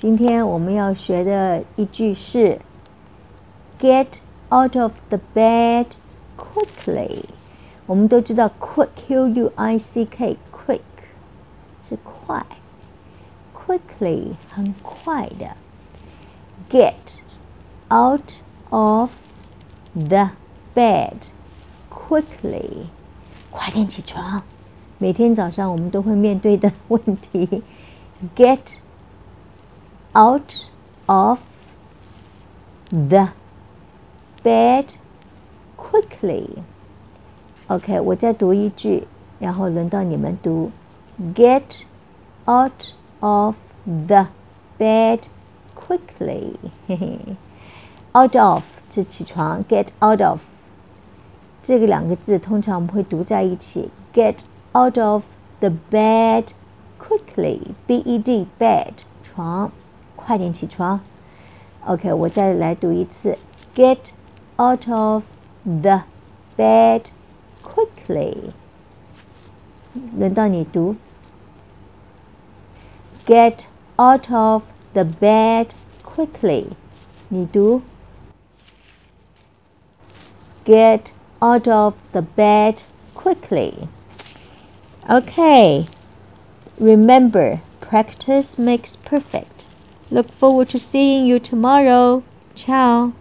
今天我们要学的一句是 “Get out of the bed quickly”。我们都知道 “quick”，q u i c k，quick 是快，quickly 很快的。Get out of the bed quickly，快点起床。每天早上我们都会面对的问题。Get out of the bed quickly. OK，我再读一句，然后轮到你们读。Get out of the bed quickly. 嘿嘿，out of 是起床，get out of 这个两个字通常我们会读在一起。Get out of the bed quickly. B E D bed 床。 快点起床。OK，我再来读一次：Get out of the bed quickly。轮到你读：Get out of the bed quickly。你读：Get out of the bed quickly。Okay. Remember, practice makes perfect. Look forward to seeing you tomorrow. Ciao.